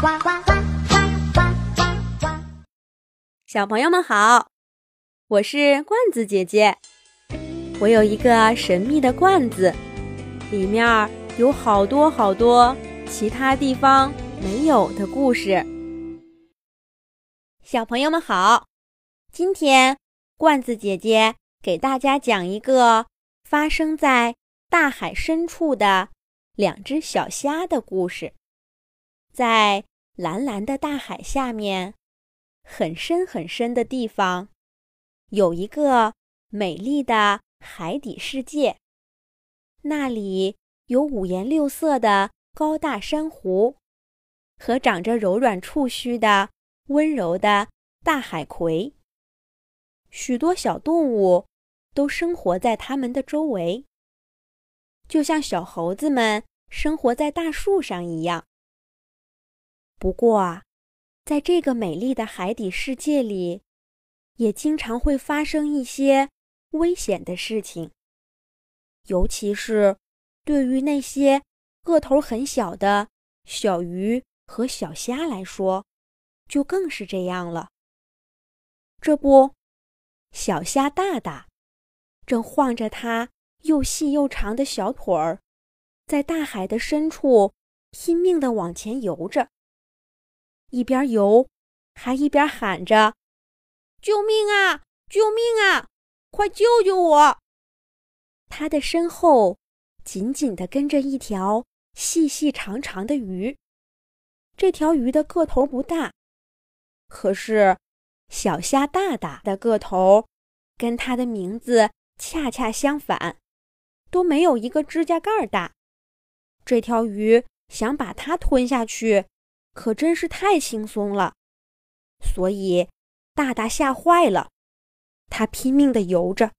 呱呱呱呱呱呱呱！小朋友们好，我是罐子姐姐。我有一个神秘的罐子，里面有好多好多其他地方没有的故事。小朋友们好，今天罐子姐姐给大家讲一个发生在大海深处的两只小虾的故事。在蓝蓝的大海下面，很深很深的地方，有一个美丽的海底世界。那里有五颜六色的高大珊瑚，和长着柔软触须的温柔的大海葵。许多小动物都生活在它们的周围，就像小猴子们生活在大树上一样。不过啊，在这个美丽的海底世界里，也经常会发生一些危险的事情。尤其是对于那些个头很小的小鱼和小虾来说，就更是这样了。这不，小虾大大正晃着它又细又长的小腿儿，在大海的深处拼命地往前游着。一边游，还一边喊着：“救命啊！救命啊！快救救我！”他的身后紧紧地跟着一条细细长长的鱼。这条鱼的个头不大，可是小虾大大的个头，跟它的名字恰恰相反，都没有一个指甲盖大。这条鱼想把它吞下去。可真是太轻松了，所以大大吓坏了，他拼命地游着。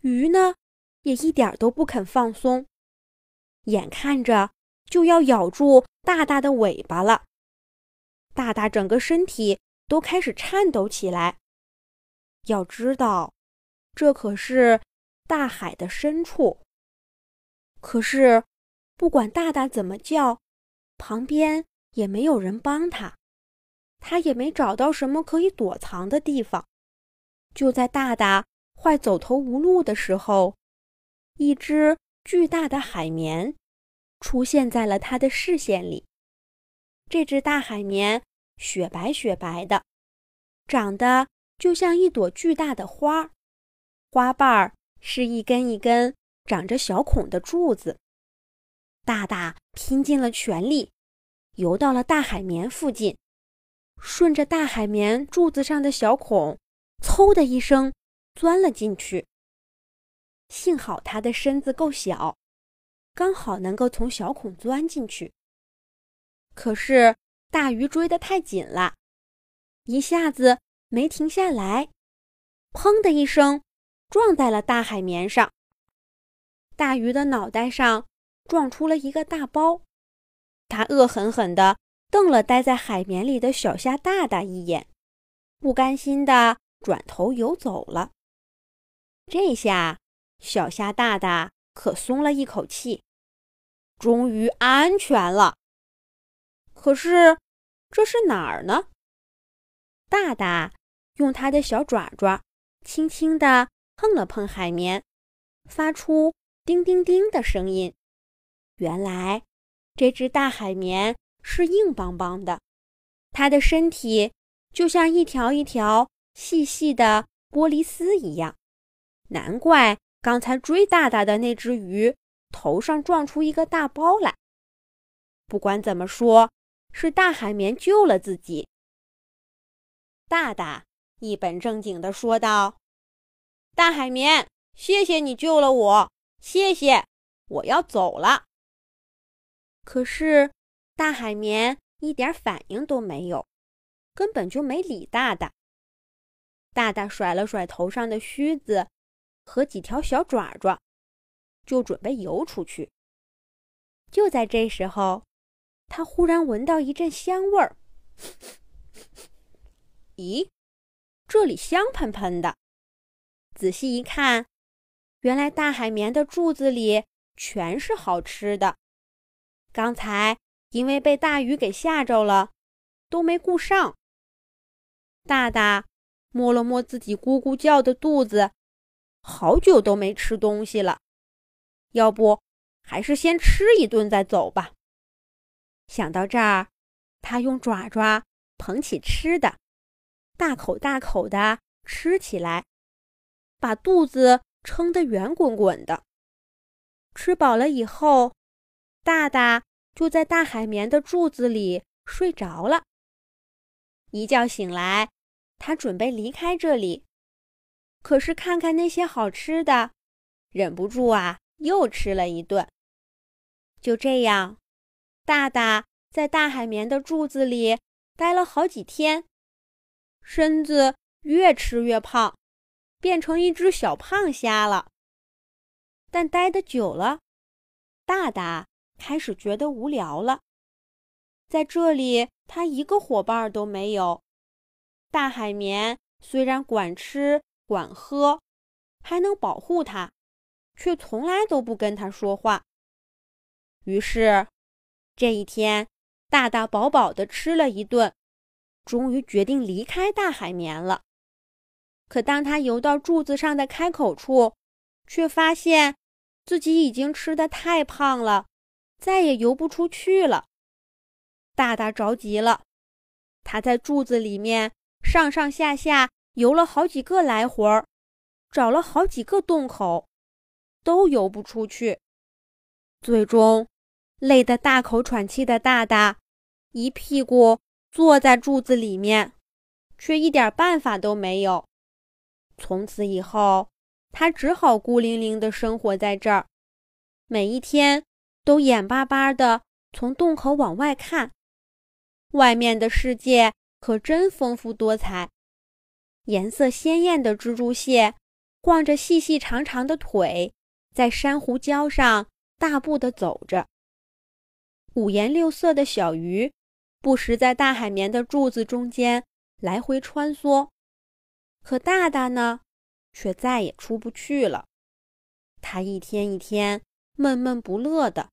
鱼呢，也一点都不肯放松，眼看着就要咬住大大的尾巴了。大大整个身体都开始颤抖起来。要知道，这可是大海的深处。可是，不管大大怎么叫，旁边。也没有人帮他，他也没找到什么可以躲藏的地方。就在大大快走投无路的时候，一只巨大的海绵出现在了他的视线里。这只大海绵雪白雪白的，长得就像一朵巨大的花，花瓣儿是一根一根长着小孔的柱子。大大拼尽了全力。游到了大海绵附近，顺着大海绵柱子上的小孔，嗖的一声钻了进去。幸好它的身子够小，刚好能够从小孔钻进去。可是大鱼追得太紧了，一下子没停下来，砰的一声撞在了大海绵上。大鱼的脑袋上撞出了一个大包。他恶狠狠地瞪了待在海绵里的小虾大大一眼，不甘心地转头游走了。这下，小虾大大可松了一口气，终于安全了。可是，这是哪儿呢？大大用他的小爪爪轻轻地碰了碰海绵，发出叮叮叮的声音。原来。这只大海绵是硬邦邦的，它的身体就像一条一条细细的玻璃丝一样，难怪刚才追大大的那只鱼头上撞出一个大包来。不管怎么说，是大海绵救了自己。大大一本正经地说道：“大海绵，谢谢你救了我，谢谢，我要走了。”可是，大海绵一点反应都没有，根本就没理大大。大大甩了甩头上的须子和几条小爪爪，就准备游出去。就在这时候，他忽然闻到一阵香味儿。咦，这里香喷喷的！仔细一看，原来大海绵的柱子里全是好吃的。刚才因为被大雨给吓着了，都没顾上。大大摸了摸自己咕咕叫的肚子，好久都没吃东西了，要不还是先吃一顿再走吧。想到这儿，他用爪爪捧起吃的，大口大口的吃起来，把肚子撑得圆滚滚的。吃饱了以后，大大就在大海绵的柱子里睡着了。一觉醒来，他准备离开这里，可是看看那些好吃的，忍不住啊，又吃了一顿。就这样，大大在大海绵的柱子里待了好几天，身子越吃越胖，变成一只小胖虾了。但待得久了，大大开始觉得无聊了。在这里，他一个伙伴都没有。大海绵虽然管吃管喝，还能保护他，却从来都不跟他说话。于是，这一天，大大饱饱的吃了一顿，终于决定离开大海绵了。可当他游到柱子上的开口处，却发现。自己已经吃的太胖了，再也游不出去了。大大着急了，他在柱子里面上上下下游了好几个来回儿，找了好几个洞口，都游不出去。最终，累得大口喘气的大大一屁股坐在柱子里面，却一点办法都没有。从此以后。他只好孤零零的生活在这儿，每一天都眼巴巴的从洞口往外看。外面的世界可真丰富多彩，颜色鲜艳的蜘蛛蟹晃着细细长长的腿，在珊瑚礁上大步的走着。五颜六色的小鱼不时在大海绵的柱子中间来回穿梭，可大大呢？却再也出不去了。他一天一天闷闷不乐的，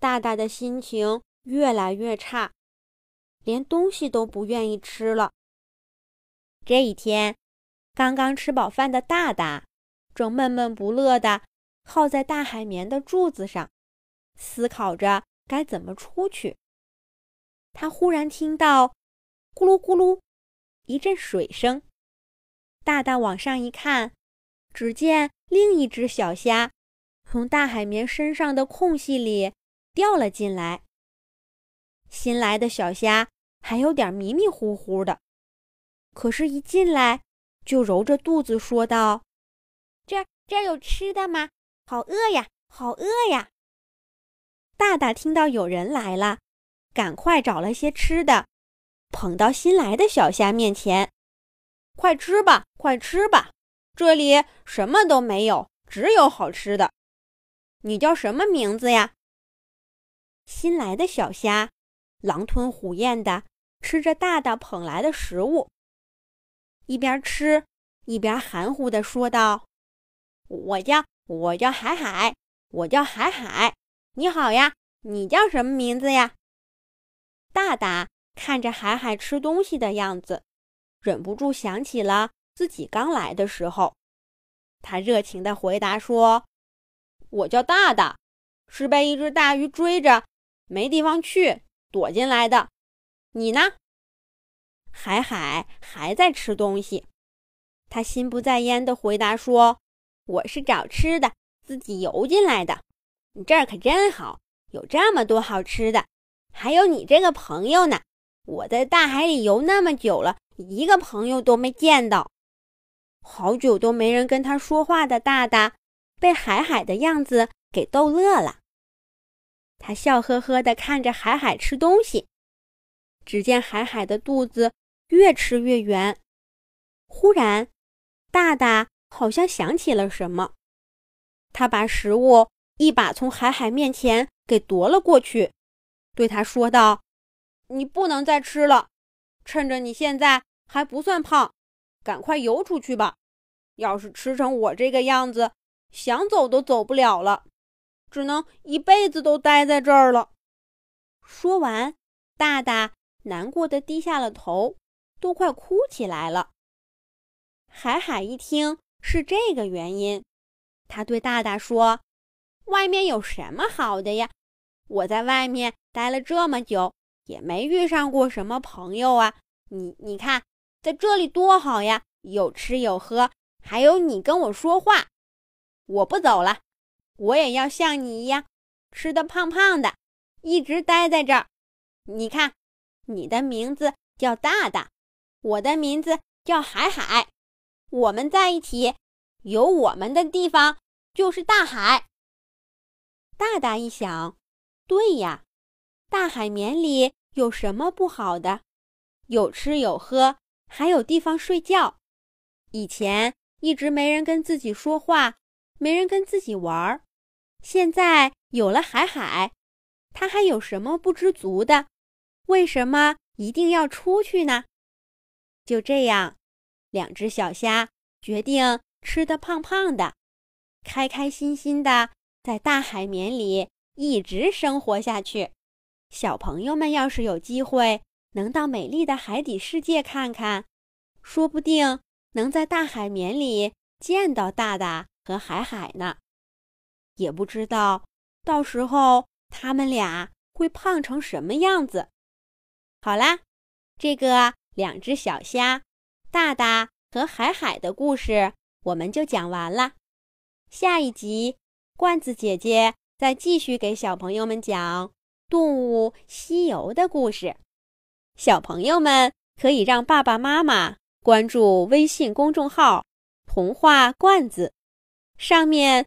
大大的心情越来越差，连东西都不愿意吃了。这一天，刚刚吃饱饭的大大正闷闷不乐的靠在大海绵的柱子上，思考着该怎么出去。他忽然听到“咕噜咕噜”一阵水声。大大往上一看，只见另一只小虾从大海绵身上的空隙里掉了进来。新来的小虾还有点迷迷糊糊的，可是，一进来就揉着肚子说道：“这这有吃的吗？好饿呀，好饿呀！”大大听到有人来了，赶快找了些吃的，捧到新来的小虾面前。快吃吧，快吃吧！这里什么都没有，只有好吃的。你叫什么名字呀？新来的小虾狼吞虎咽的吃着大大捧来的食物，一边吃一边含糊的说道：“我叫我叫海海，我叫海海。你好呀，你叫什么名字呀？”大大看着海海吃东西的样子。忍不住想起了自己刚来的时候，他热情地回答说：“我叫大大，是被一只大鱼追着，没地方去，躲进来的。你呢？”海海还在吃东西，他心不在焉地回答说：“我是找吃的，自己游进来的。你这儿可真好，有这么多好吃的，还有你这个朋友呢。我在大海里游那么久了。”一个朋友都没见到，好久都没人跟他说话的大大，被海海的样子给逗乐了。他笑呵呵地看着海海吃东西，只见海海的肚子越吃越圆。忽然，大大好像想起了什么，他把食物一把从海海面前给夺了过去，对他说道：“你不能再吃了，趁着你现在。”还不算胖，赶快游出去吧！要是吃成我这个样子，想走都走不了了，只能一辈子都待在这儿了。说完，大大难过的低下了头，都快哭起来了。海海一听是这个原因，他对大大说：“外面有什么好的呀？我在外面待了这么久，也没遇上过什么朋友啊。你你看，在这里多好呀，有吃有喝，还有你跟我说话。我不走了，我也要像你一样，吃的胖胖的。”一直待在这儿，你看，你的名字叫大大，我的名字叫海海，我们在一起，有我们的地方就是大海。大大一想，对呀，大海绵里有什么不好的？有吃有喝，还有地方睡觉。以前一直没人跟自己说话，没人跟自己玩儿，现在有了海海。他还有什么不知足的？为什么一定要出去呢？就这样，两只小虾决定吃得胖胖的，开开心心的在大海绵里一直生活下去。小朋友们要是有机会能到美丽的海底世界看看，说不定能在大海绵里见到大大和海海呢。也不知道到时候。他们俩会胖成什么样子？好啦，这个两只小虾，大大和海海的故事我们就讲完了。下一集，罐子姐姐再继续给小朋友们讲《动物西游》的故事。小朋友们可以让爸爸妈妈关注微信公众号“童话罐子”，上面。